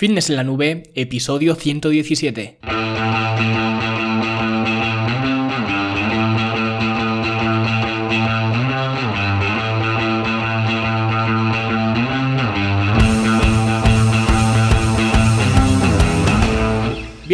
Fitness en la Nube, episodio 117.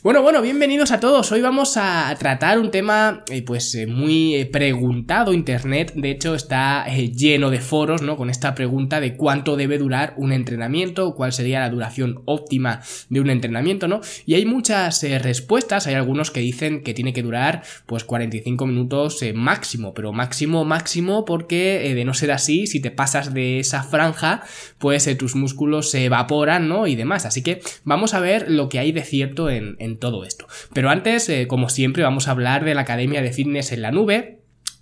Bueno, bueno, bienvenidos a todos. Hoy vamos a tratar un tema eh, pues eh, muy eh, preguntado internet. De hecho, está lleno de foros, ¿no? Con esta pregunta de cuánto debe durar un entrenamiento, cuál sería la duración óptima de un entrenamiento, ¿no? Y hay muchas respuestas. Hay algunos que dicen que tiene que durar pues 45 minutos máximo, pero máximo, máximo, porque de no ser así, si te pasas de esa franja, pues tus músculos se evaporan, ¿no? Y demás. Así que vamos a ver lo que hay de cierto en todo esto. Pero antes, eh, como siempre, vamos a hablar de la Academia de Fitness en la Nube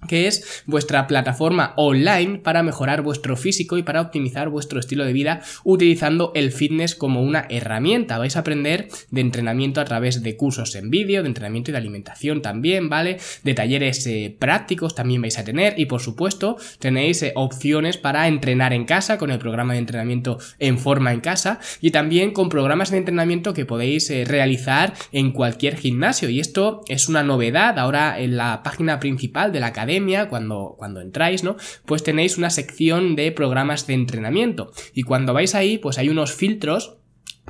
que es vuestra plataforma online para mejorar vuestro físico y para optimizar vuestro estilo de vida utilizando el fitness como una herramienta. Vais a aprender de entrenamiento a través de cursos en vídeo, de entrenamiento y de alimentación también, ¿vale? De talleres eh, prácticos también vais a tener y por supuesto tenéis eh, opciones para entrenar en casa con el programa de entrenamiento en forma en casa y también con programas de entrenamiento que podéis eh, realizar en cualquier gimnasio y esto es una novedad ahora en la página principal de la academia cuando, cuando entráis, ¿no? Pues tenéis una sección de programas de entrenamiento. Y cuando vais ahí, pues hay unos filtros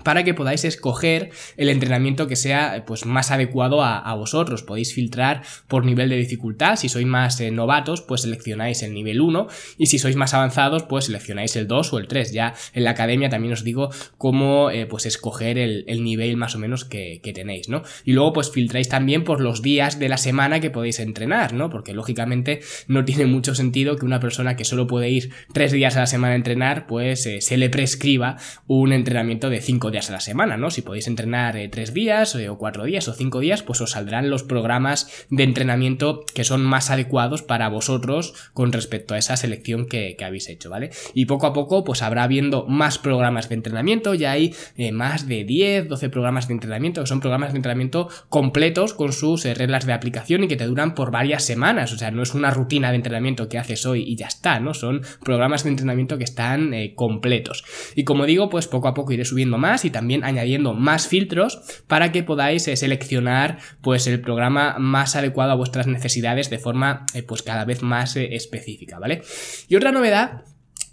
para que podáis escoger el entrenamiento que sea pues más adecuado a, vosotros. Podéis filtrar por nivel de dificultad. Si sois más eh, novatos, pues seleccionáis el nivel 1 y si sois más avanzados, pues seleccionáis el 2 o el 3. Ya en la academia también os digo cómo eh, pues escoger el, nivel más o menos que, tenéis, ¿no? Y luego pues filtráis también por los días de la semana que podéis entrenar, ¿no? Porque lógicamente no tiene mucho sentido que una persona que solo puede ir 3 días a la semana a entrenar, pues eh, se le prescriba un entrenamiento de 5 días a la semana, ¿no? Si podéis entrenar eh, tres días eh, o cuatro días o cinco días, pues os saldrán los programas de entrenamiento que son más adecuados para vosotros con respecto a esa selección que, habéis hecho, ¿vale? Y poco a poco, pues habrá habiendo más programas de entrenamiento, ya hay eh, más de 10, 12 programas de entrenamiento, que son programas de entrenamiento completos con sus reglas de aplicación y que te duran por varias semanas, o sea, no es una rutina de entrenamiento que haces hoy y ya está, ¿no? Son programas de entrenamiento que están completos. Y como digo, pues poco a poco iré subiendo más y también añadiendo más filtros para que podáis eh, seleccionar pues el programa más adecuado a vuestras necesidades de forma eh, pues cada vez más eh, específica, ¿vale? Y otra novedad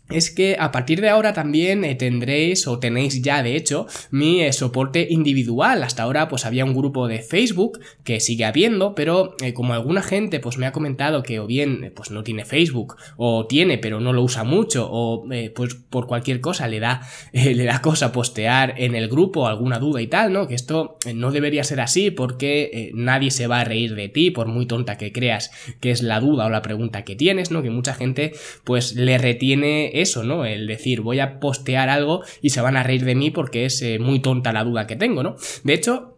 es que a partir de ahora también eh, tendréis o tenéis ya de hecho mi eh, soporte individual. Hasta ahora pues había un grupo de Facebook que sigue habiendo, pero eh, como alguna gente pues me ha comentado que o bien pues no tiene Facebook o tiene pero no lo usa mucho o pues por cualquier cosa le da le da cosa postear en el grupo alguna duda y tal, ¿no? Que esto no debería ser así porque nadie se va a reír de ti por muy tonta que creas que es la duda o la pregunta que tienes, ¿no? Que mucha gente pues le retiene eso, ¿no? El decir, voy a postear algo y se van a reír de mí porque es eh, muy tonta la duda que tengo, ¿no? De hecho,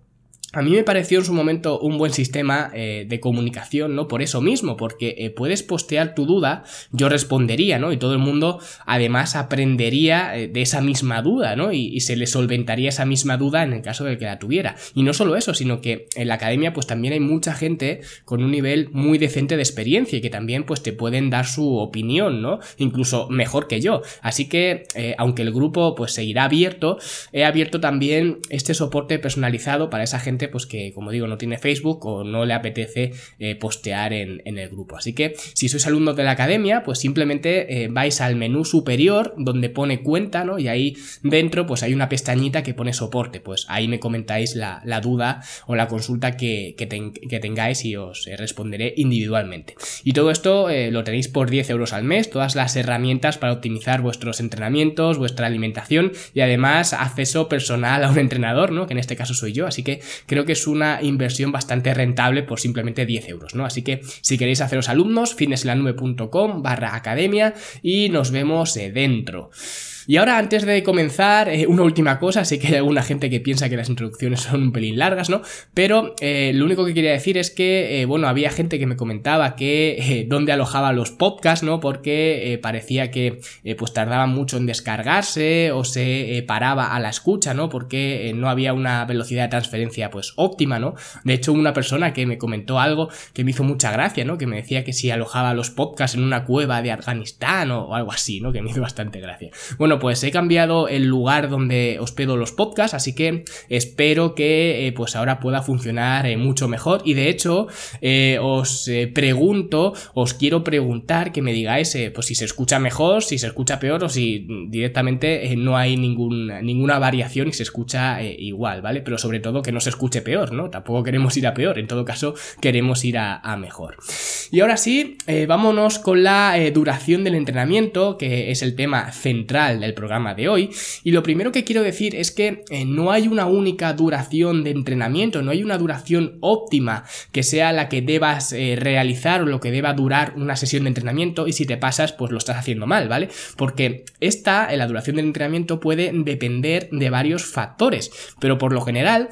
a mí me pareció en su momento un buen sistema eh, de comunicación, ¿no? Por eso mismo, porque eh, puedes postear tu duda, yo respondería, ¿no? Y todo el mundo además aprendería eh, de esa misma duda, ¿no? Y, se le solventaría esa misma duda en el caso de que la tuviera. Y no solo eso, sino que en la academia pues también hay mucha gente con un nivel muy decente de experiencia y que también pues te pueden dar su opinión, ¿no? Incluso mejor que yo. Así que, aunque el grupo pues seguirá abierto, he abierto también este soporte personalizado para esa gente pues que, como digo, no tiene Facebook o no le apetece eh, postear en, el grupo. Así que si sois alumnos de la academia, pues simplemente eh, vais al menú superior donde pone cuenta, ¿no? Y ahí dentro pues hay una pestañita que pone soporte. Pues ahí me comentáis la, duda o la consulta que, tengáis y os eh, responderé individualmente. Y todo esto lo tenéis por 10 euros al mes, todas las herramientas para optimizar vuestros entrenamientos, vuestra alimentación y además acceso personal a un entrenador, ¿no? Que en este caso soy yo, así que creo que es una inversión bastante rentable por simplemente 10 euros, ¿no? Así que si queréis haceros alumnos, fitnesslanube.com barra academia y nos vemos dentro. Y ahora antes de comenzar, eh, una última cosa, sé que hay alguna gente que piensa que las introducciones son un pelín largas, ¿no? Pero eh, lo único que quería decir es que, eh, bueno, había gente que me comentaba que dónde alojaba los podcasts, ¿no? Porque parecía que pues tardaban mucho en descargarse o se paraba a la escucha, ¿no? Porque no había una velocidad de transferencia pues óptima, ¿no? De hecho, una persona que me comentó algo que me hizo mucha gracia, ¿no? Que me decía que si alojaba los podcasts en una cueva de Afganistán o, algo así, ¿no? Que me hizo bastante gracia. Bueno, pues he cambiado el lugar donde hospedo los podcasts, así que espero que eh, pues ahora pueda funcionar eh, mucho mejor. Y de hecho, eh, os pregunto, os quiero preguntar que me digáis pues si se escucha mejor, si se escucha peor o si directamente no hay ninguna variación y se escucha igual, ¿vale? Pero sobre todo que no se escuche peor, ¿no? Tampoco queremos ir a peor, en todo caso queremos ir a, mejor. Y ahora sí, vámonos con la duración del entrenamiento, que es el tema central del programa de hoy. Y lo primero que quiero decir es que eh, no hay una única duración de entrenamiento, no hay una duración óptima que sea la que debas eh, realizar o lo que deba durar una sesión de entrenamiento y si te pasas pues lo estás haciendo mal, ¿vale? Porque esta, eh, la duración del entrenamiento puede depender de varios factores, pero por lo general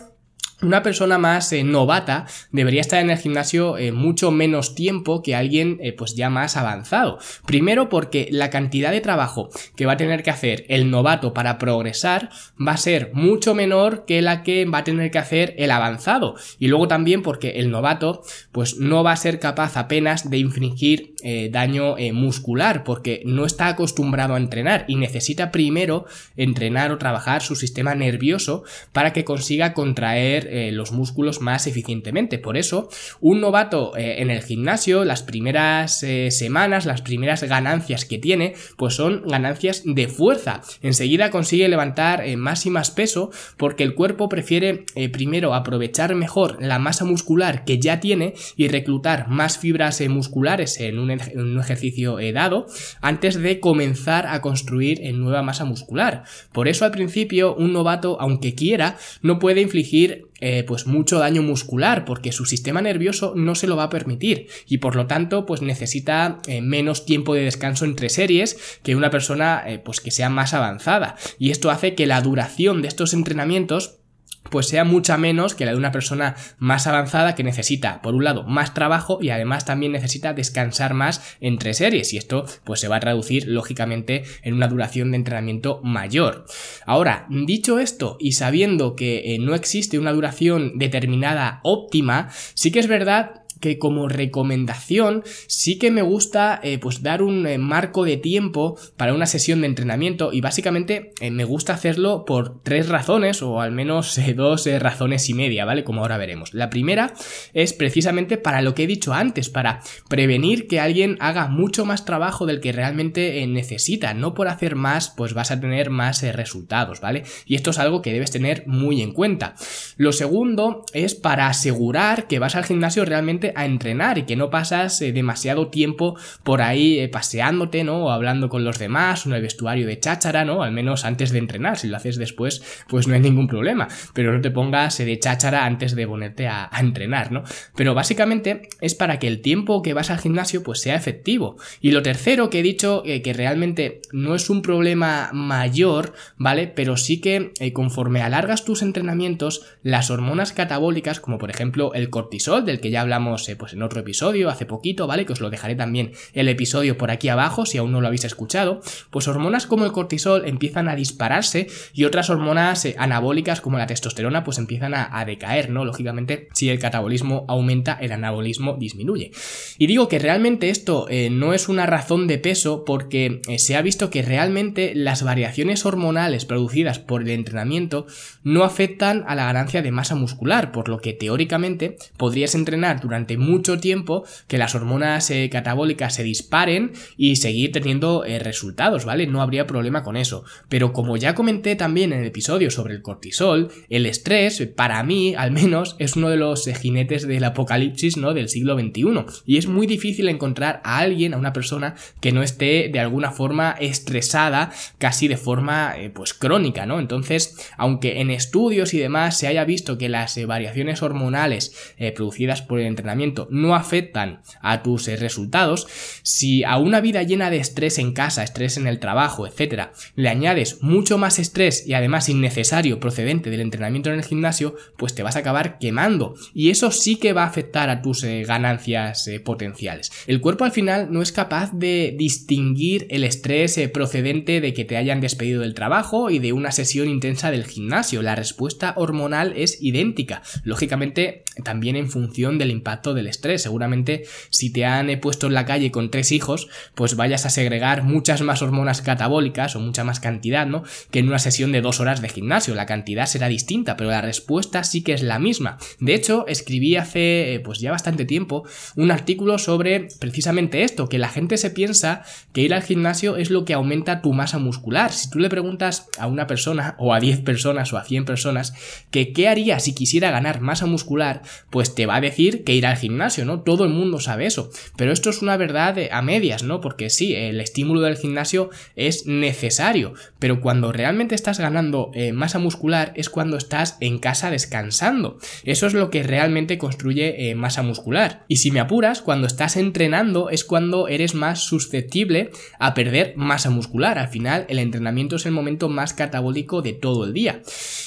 una persona más eh, novata debería estar en el gimnasio eh, mucho menos tiempo que alguien eh, pues ya más avanzado. Primero porque la cantidad de trabajo que va a tener que hacer el novato para progresar va a ser mucho menor que la que va a tener que hacer el avanzado. Y luego también porque el novato pues no va a ser capaz apenas de infringir daño muscular porque no está acostumbrado a entrenar y necesita primero entrenar o trabajar su sistema nervioso para que consiga contraer eh, los músculos más eficientemente. Por eso, un novato eh, en el gimnasio, las primeras eh, semanas, las primeras ganancias que tiene, pues son ganancias de fuerza. Enseguida consigue levantar más y más peso porque el cuerpo prefiere primero aprovechar mejor la masa muscular que ya tiene y reclutar más fibras musculares en un, en un ejercicio dado antes de comenzar a construir nueva masa muscular. Por eso al principio un novato, aunque quiera, no puede infligir eh, pues mucho daño muscular porque su sistema nervioso no se lo va a permitir. Y por lo tanto pues necesita eh, menos tiempo de descanso entre series que una persona eh, pues que sea más avanzada. Y esto hace que la duración de estos entrenamientos pues sea mucha menos que la de una persona más avanzada que necesita, por un lado, más trabajo y además también necesita descansar más entre series y esto pues se va a traducir lógicamente en una duración de entrenamiento mayor. Ahora, dicho esto y sabiendo que eh, no existe una duración determinada óptima, sí que es verdad que como recomendación sí que me gusta eh, pues dar un eh, marco de tiempo para una sesión de entrenamiento y básicamente eh, me gusta hacerlo por tres razones o al menos dos razones y media, ¿vale? Como ahora veremos. La primera es precisamente para lo que he dicho antes, para prevenir que alguien haga mucho más trabajo del que realmente necesita. No por hacer más pues vas a tener más resultados, ¿vale? Y esto es algo que debes tener muy en cuenta. Lo segundo es para asegurar que vas al gimnasio realmente a entrenar y que no pasas eh, demasiado tiempo por ahí eh, paseándote, ¿no? O hablando con los demás, o en el vestuario de cháchara, ¿no? Al menos antes de entrenar. Si lo haces después, pues no hay ningún problema. Pero no te pongas eh, de cháchara antes de ponerte a, entrenar, ¿no? Pero básicamente es para que el tiempo que vas al gimnasio pues sea efectivo. Y lo tercero que he dicho que realmente no es un problema mayor, ¿vale? Pero sí que conforme alargas tus entrenamientos, las hormonas catabólicas, como por ejemplo el cortisol, del que ya hablamos pues en otro episodio, hace poquito, ¿vale? Que os lo dejaré también el episodio por aquí abajo si aún no lo habéis escuchado, pues hormonas como el cortisol empiezan a dispararse y otras hormonas eh, anabólicas como la testosterona pues empiezan a, decaer, ¿no? Lógicamente, si el catabolismo aumenta, el anabolismo disminuye. Y digo que realmente esto eh, no es una razón de peso porque eh, se ha visto que realmente las variaciones hormonales producidas por el entrenamiento no afectan a la ganancia de masa muscular, por lo que teóricamente podrías entrenar durante mucho tiempo que las hormonas eh, catabólicas se disparen y seguir teniendo eh, resultados, ¿vale? No habría problema con eso. Pero como ya comenté también en el episodio sobre el cortisol, el estrés, para mí al menos, es uno de los eh, jinetes del apocalipsis, ¿no? Del siglo XXI. Y es muy difícil encontrar a alguien, a una persona que no esté de alguna forma estresada, casi de forma pues crónica, ¿no? Entonces, aunque en estudios y demás se haya visto que las variaciones hormonales producidas por el entrenamiento no afectan a tus eh, resultados, si a una vida llena de estrés en casa, estrés en el trabajo, etcétera, le añades mucho más estrés y además innecesario procedente del entrenamiento en el gimnasio, pues te vas a acabar quemando y eso sí que va a afectar a tus eh, ganancias eh, potenciales. El cuerpo al final no es capaz de distinguir el estrés procedente de que te hayan despedido del trabajo y de una sesión intensa del gimnasio. La respuesta hormonal es idéntica. Lógicamente, también en función del impacto del estrés. Seguramente si te han puesto en la calle con tres hijos, pues vayas a segregar muchas más hormonas catabólicas o mucha más cantidad, ¿no? Que en una sesión de dos horas de gimnasio. La cantidad será distinta, pero la respuesta sí que es la misma. De hecho, escribí hace pues ya bastante tiempo un artículo sobre precisamente esto, que la gente se piensa que ir al gimnasio es lo que aumenta tu masa muscular. Si tú le preguntas a una persona o a 10 personas o a 100 personas que qué haría si quisiera ganar masa muscular, pues te va a decir que ir al gimnasio, ¿no? Todo el mundo sabe eso. Pero esto es una verdad a medias, ¿no? Porque sí, el estímulo del gimnasio es necesario, pero cuando realmente estás ganando eh, masa muscular es cuando estás en casa descansando. Eso es lo que realmente construye eh, masa muscular. Y si me apuras, cuando estás entrenando es cuando eres más susceptible a perder masa muscular. Al final, el entrenamiento es el momento más catabólico de todo el día.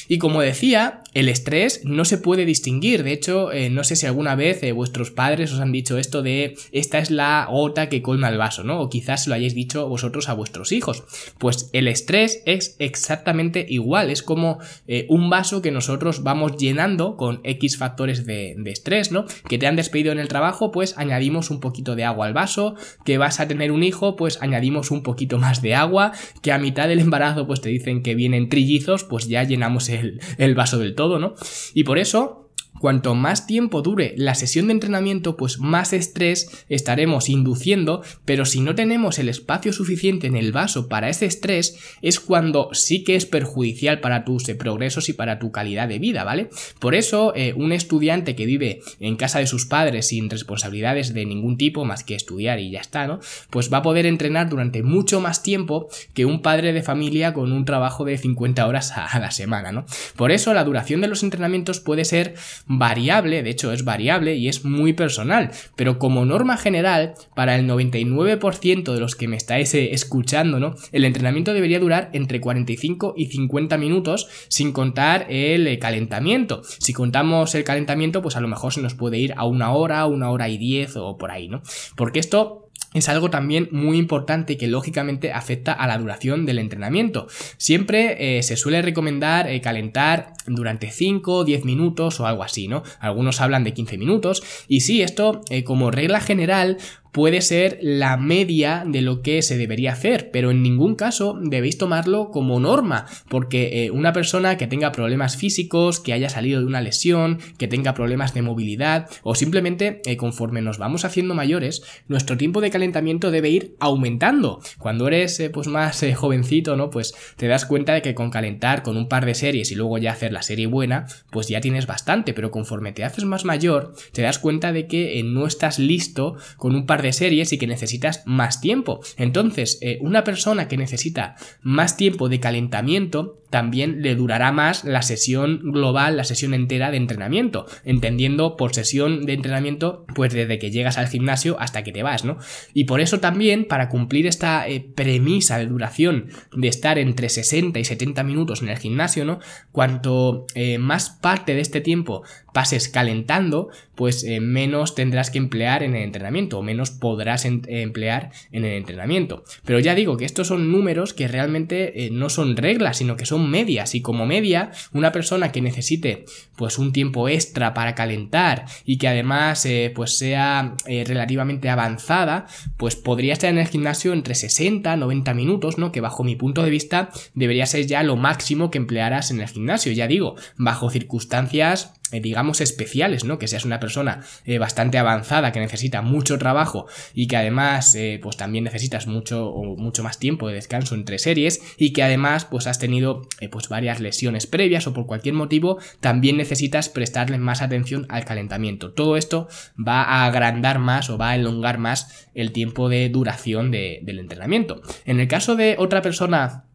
Y como decía, el estrés no se puede distinguir. De hecho, eh, no sé si alguna vez eh, vuestros padres os han dicho esto de esta es la gota que colma el vaso, ¿no? O quizás lo hayáis dicho vosotros a vuestros hijos. Pues el estrés es exactamente igual. Es como eh, un vaso que nosotros vamos llenando con X factores de, de estrés, ¿no? Que te han despedido en el trabajo, pues añadimos un poquito de agua al vaso. Que vas a tener un hijo, pues añadimos un poquito más de agua. Que a mitad del embarazo, pues te dicen que vienen trillizos, pues ya llenamos el, el vaso del todo ¿no? Y por eso Cuanto más tiempo dure la sesión de entrenamiento, pues más estrés estaremos induciendo, pero si no tenemos el espacio suficiente en el vaso para ese estrés, es cuando sí que es perjudicial para tus eh, progresos y para tu calidad de vida, ¿vale? Por eso, eh, un estudiante que vive en casa de sus padres sin responsabilidades de ningún tipo más que estudiar y ya está, ¿no? Pues va a poder entrenar durante mucho más tiempo que un padre de familia con un trabajo de 50 horas a la semana, ¿no? Por eso la duración de los entrenamientos puede ser variable, de hecho es variable y es muy personal, pero como norma general, para el 99% de los que me estáis eh, escuchando, ¿no? El entrenamiento debería durar entre 45 y 50 minutos sin contar el eh, calentamiento. Si contamos el calentamiento, pues a lo mejor se nos puede ir a una hora, una hora y diez o por ahí, ¿no? Porque esto es algo también muy importante que lógicamente afecta a la duración del entrenamiento. Siempre eh, se suele recomendar eh, calentar durante 5 o 10 minutos o algo así, ¿no? Algunos hablan de 15 minutos y sí, esto eh, como regla general puede ser la media de lo que se debería hacer, pero en ningún caso debéis tomarlo como norma, porque eh, una persona que tenga problemas físicos, que haya salido de una lesión, que tenga problemas de movilidad o simplemente eh, conforme nos vamos haciendo mayores, nuestro tiempo de calentamiento debe ir aumentando. Cuando eres eh, pues más jovencito, ¿no? Pues te das cuenta de que con calentar con un par de series y luego ya hacer la serie buena, pues ya tienes bastante, pero conforme te haces más mayor, te das cuenta de que no estás listo con un par de series y que necesitas más tiempo. Entonces, eh, una persona que necesita más tiempo de calentamiento también le durará más la sesión global, la sesión entera de entrenamiento, entendiendo por sesión de entrenamiento, pues desde que llegas al gimnasio hasta que te vas, ¿no? Y por eso también, para cumplir esta eh, premisa de duración de estar entre 60 y 70 minutos en el gimnasio, ¿no? Cuanto eh, más parte de este tiempo pases calentando, pues eh, menos tendrás que emplear en el entrenamiento, o menos podrás emplear en el entrenamiento. Pero ya digo que estos son números que realmente no son reglas, sino que son medias. Y como media una persona que necesite pues un tiempo extra para calentar y que además eh, pues sea eh, relativamente avanzada pues podría estar en el gimnasio entre 60 90 minutos no que bajo mi punto de vista debería ser ya lo máximo que emplearás en el gimnasio. Ya digo bajo circunstancias eh, digamos especiales, ¿no? Que seas una persona eh, bastante avanzada, que necesita mucho trabajo y que además eh, pues también necesitas mucho o mucho más tiempo de descanso entre series y que además pues has tenido pues varias lesiones previas o por cualquier motivo también necesitas prestarle más atención al calentamiento. Todo esto va a agrandar más o va a elongar más el tiempo de duración del entrenamiento. En el caso de otra persona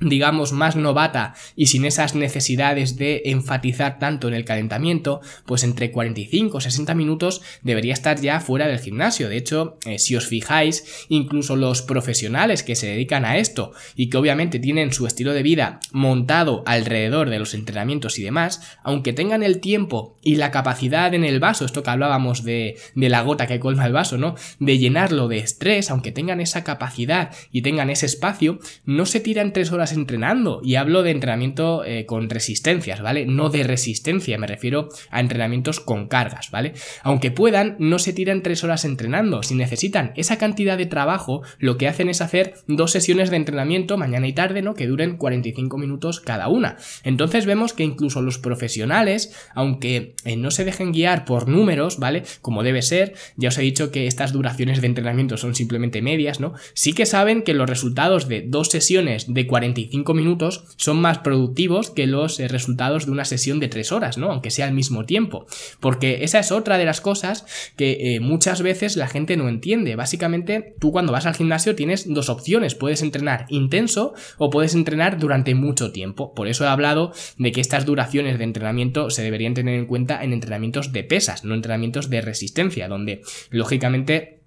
digamos, más novata y sin esas necesidades de enfatizar tanto en el calentamiento, pues entre 45 o 60 minutos debería estar ya fuera del gimnasio. De hecho, eh, si os fijáis, incluso los profesionales que se dedican a esto y que obviamente tienen su estilo de vida montado alrededor de los entrenamientos y demás, aunque tengan el tiempo y la capacidad en el vaso, esto que hablábamos de, de la gota que colma el vaso, ¿no? De llenarlo de estrés, aunque tengan esa capacidad y tengan ese espacio, no se tiran tres horas entrenando. Y hablo de entrenamiento eh, con resistencias, ¿vale? No de resistencia, me refiero a entrenamientos con cargas, ¿vale? Aunque puedan, no se tiran tres horas entrenando. Si necesitan esa cantidad de trabajo, lo que hacen es hacer dos sesiones de entrenamiento mañana y tarde, ¿no? Que duren 45 minutos cada una. Entonces vemos que incluso los profesionales, aunque eh, no se dejen guiar por números, ¿vale? Como debe ser, ya os he dicho que estas duraciones de entrenamiento son simplemente medias, ¿no? Sí que saben que los resultados de dos sesiones de 45 45 minutos son más productivos que los eh, resultados de una sesión de 3 horas, ¿no? Aunque sea al mismo tiempo. Porque esa es otra de las cosas que eh, muchas veces la gente no entiende. Básicamente, tú cuando vas al gimnasio tienes dos opciones. Puedes entrenar intenso o puedes entrenar durante mucho tiempo. Por eso he hablado de que estas duraciones de entrenamiento se deberían tener en cuenta en entrenamientos de pesas, no entrenamientos de resistencia, donde lógicamente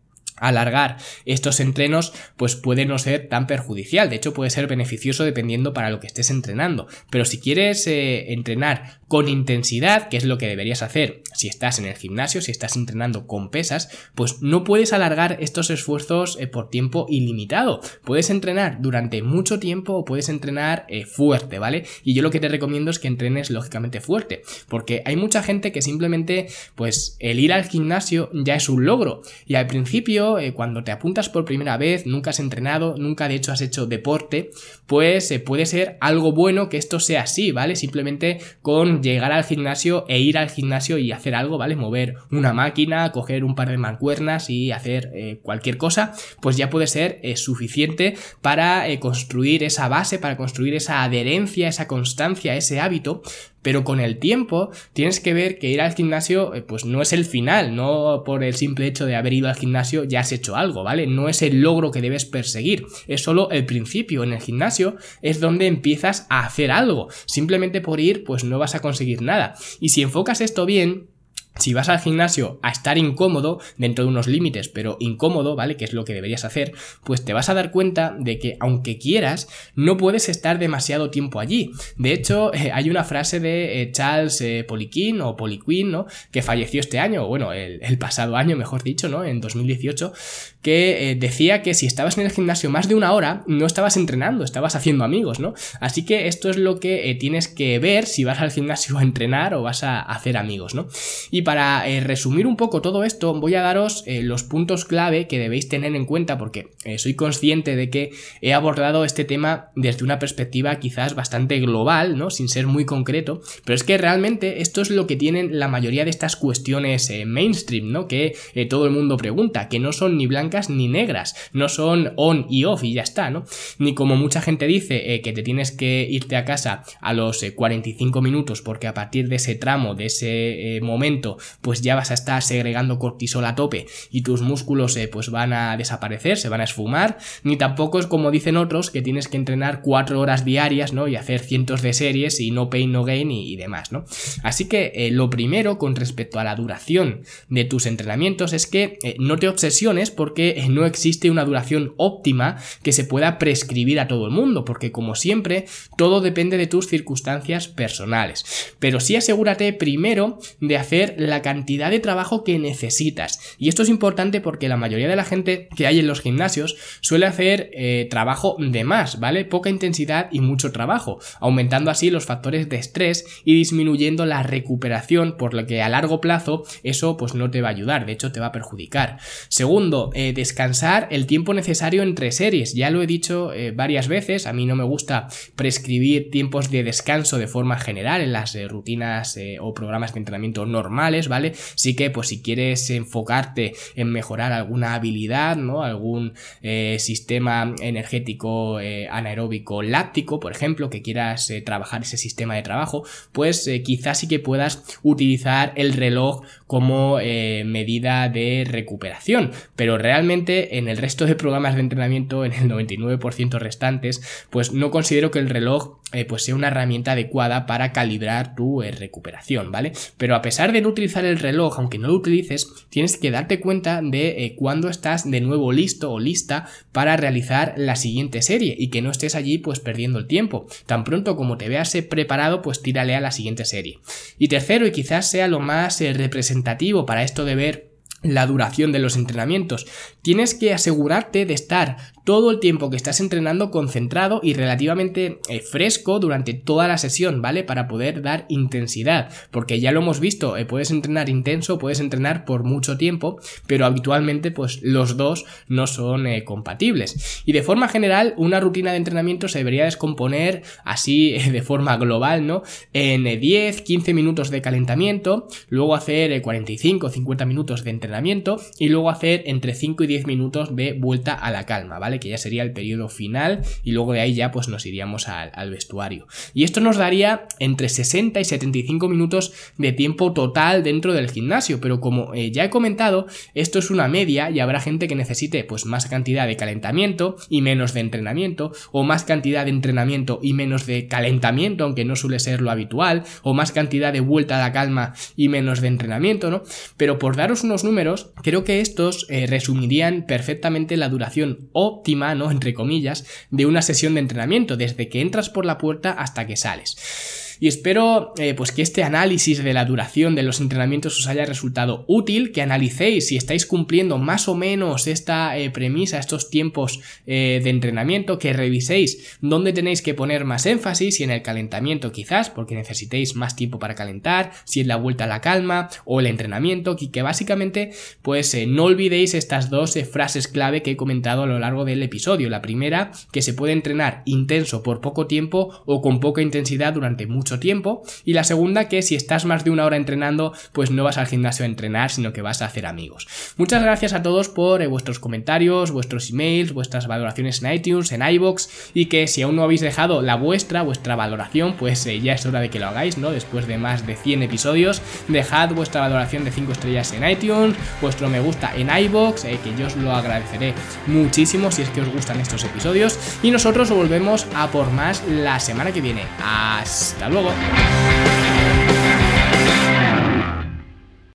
alargar estos entrenos pues puede no ser tan perjudicial. De hecho puede ser beneficioso dependiendo para lo que estés entrenando. Pero si quieres eh, entrenar con intensidad que es lo que deberías hacer si estás en el gimnasio si estás entrenando con pesas pues no puedes alargar estos esfuerzos eh, por tiempo ilimitado. Puedes entrenar durante mucho tiempo o puedes entrenar eh, fuerte vale y yo lo que te recomiendo es que entrenes lógicamente fuerte porque hay mucha gente que simplemente pues el ir al gimnasio ya es un logro. Y al principio eh, cuando te apuntas por primera vez, nunca has entrenado, nunca de hecho has hecho deporte, pues eh, puede ser algo bueno que esto sea así, ¿vale? Simplemente con llegar al gimnasio e ir al gimnasio y hacer algo, ¿vale? Mover una máquina, coger un par de mancuernas y hacer eh, cualquier cosa, pues ya puede ser suficiente para construir esa base, para construir esa adherencia, esa constancia, ese hábito pero con el tiempo tienes que ver que ir al gimnasio eh, pues no es el final, no por el simple hecho de haber ido al gimnasio ya has hecho algo, ¿vale? No es el logro que debes perseguir, es solo el principio. En el gimnasio es donde empiezas a hacer algo. Simplemente por ir pues no vas a conseguir nada. Y si enfocas esto bien, si vas al gimnasio a estar incómodo, dentro de unos límites, pero incómodo, ¿vale? Que es lo que deberías hacer, pues te vas a dar cuenta de que aunque quieras, no puedes estar demasiado tiempo allí. De hecho, eh, hay una frase de eh, Charles eh, o Poliquin, ¿no? Que falleció este año, bueno, el, el, pasado año, mejor dicho, ¿no? En 2018, que decía que si estabas en el gimnasio más de una hora, no estabas entrenando, estabas haciendo amigos, ¿no? Así que esto es lo que tienes que ver si vas al gimnasio a entrenar o vas a hacer amigos, ¿no? Y para eh, resumir un poco todo esto, voy a daros eh, los puntos clave que debéis tener en cuenta porque eh, soy consciente de que he abordado este tema desde una perspectiva quizás bastante global, ¿no? Sin ser muy concreto, pero es que realmente esto es lo que tienen la mayoría de estas cuestiones mainstream, ¿no? Que todo el mundo pregunta, que no son ni blancas ni negras, no son on y off y ya está, ¿no? Ni como mucha gente dice que te tienes que irte a casa a los 45 minutos porque a partir de ese tramo, de ese momento, pues ya vas a estar segregando cortisol a tope y tus músculos eh, pues van a desaparecer, se van a esfumar, ni tampoco es como dicen otros que tienes que entrenar cuatro horas diarias, ¿no? Y hacer cientos de series y no pain, no gain y, demás, ¿no? Así que eh, lo primero con respecto a la duración de tus entrenamientos es que eh, no te obsesiones porque no existe una duración óptima que se pueda prescribir a todo el mundo, porque como siempre, todo depende de tus circunstancias personales. Pero sí asegúrate primero de hacer la cantidad de trabajo que necesitas. Y esto es importante porque la mayoría de la gente que hay en los gimnasios suele hacer eh, trabajo de más, ¿vale? Poca intensidad y mucho trabajo, aumentando así los factores de estrés y disminuyendo la recuperación, por lo que a largo plazo eso pues no te va a ayudar, de hecho te va a perjudicar. Segundo, eh, descansar el tiempo necesario entre series. Ya lo he dicho eh, varias veces, a mí no me gusta prescribir tiempos de descanso de forma general en las rutinas o programas de entrenamiento normal ¿vale? Sí que pues si quieres enfocarte en mejorar alguna habilidad, ¿no? Algún eh, sistema energético eh, anaeróbico láctico, por ejemplo, que quieras eh, trabajar ese sistema de trabajo, pues quizás sí que puedas utilizar el reloj como medida de recuperación, pero realmente en el resto de programas de entrenamiento, en el 99% restantes, pues no considero que el reloj pues sea una herramienta adecuada para calibrar tu recuperación, ¿vale? Pero a pesar de no utilizar el reloj, aunque no lo utilices, tienes que darte cuenta de eh, cuándo estás de nuevo listo o lista para realizar la siguiente serie y que no estés allí pues perdiendo el tiempo. Tan pronto como te veas eh, preparado, pues tírale a la siguiente serie. Y tercero, y quizás sea lo más eh, representativo para esto de ver la duración de los entrenamientos. Tienes que asegurarte de estar todo el tiempo que estás entrenando concentrado y relativamente eh, fresco durante toda la sesión, ¿vale? Para poder dar intensidad, porque ya lo hemos visto, eh, puedes entrenar intenso, puedes entrenar por mucho tiempo, pero habitualmente pues los dos no son eh, compatibles. Y de forma general, una rutina de entrenamiento se debería descomponer así de forma global, ¿no? En 10, 15 minutos de calentamiento, luego hacer 45, 50 minutos de entrenamiento y luego hacer entre 5 y 10 minutos de vuelta a la calma, ¿vale? Que ya sería el periodo final y luego de ahí ya pues nos iríamos al, vestuario. Y esto nos daría entre 60 y 75 minutos de tiempo total dentro del gimnasio, pero como eh, ya he comentado, esto es una media y habrá gente que necesite pues más cantidad de calentamiento y menos de entrenamiento, o más cantidad de entrenamiento y menos de calentamiento, aunque no suele ser lo habitual, o más cantidad de vuelta a la calma y menos de entrenamiento, ¿no? Pero por daros unos números, creo que estos eh, resumirían perfectamente la duración o ¿no? Entre comillas, de una sesión de entrenamiento, desde que entras por la puerta hasta que sales. Y espero eh, pues que este análisis de la duración de los entrenamientos os haya resultado útil, que analicéis si estáis cumpliendo más o menos esta eh, premisa, estos tiempos eh, de entrenamiento, que reviséis dónde tenéis que poner más énfasis, si en el calentamiento quizás, porque necesitéis más tiempo para calentar, si en la vuelta a la calma o el entrenamiento, y que básicamente pues no olvidéis estas dos frases clave que he comentado a lo largo del episodio. La primera, que se puede entrenar intenso por poco tiempo o con poca intensidad durante mucho tiempo. Y la segunda, que si estás más de una hora entrenando, pues no vas al gimnasio a entrenar, sino que vas a hacer amigos. Muchas gracias a todos por eh, vuestros comentarios, vuestros emails, vuestras valoraciones en iTunes, en iBox y que si aún no habéis dejado la vuestra, vuestra valoración, pues eh, ya es hora de que lo hagáis, ¿no? Después de más de 100 episodios, dejad vuestra valoración de 5 estrellas en iTunes, vuestro me gusta en iBox, eh, que yo os lo agradeceré muchísimo si es que os gustan estos episodios y nosotros volvemos a por más la semana que viene. Hasta luego. Bullock.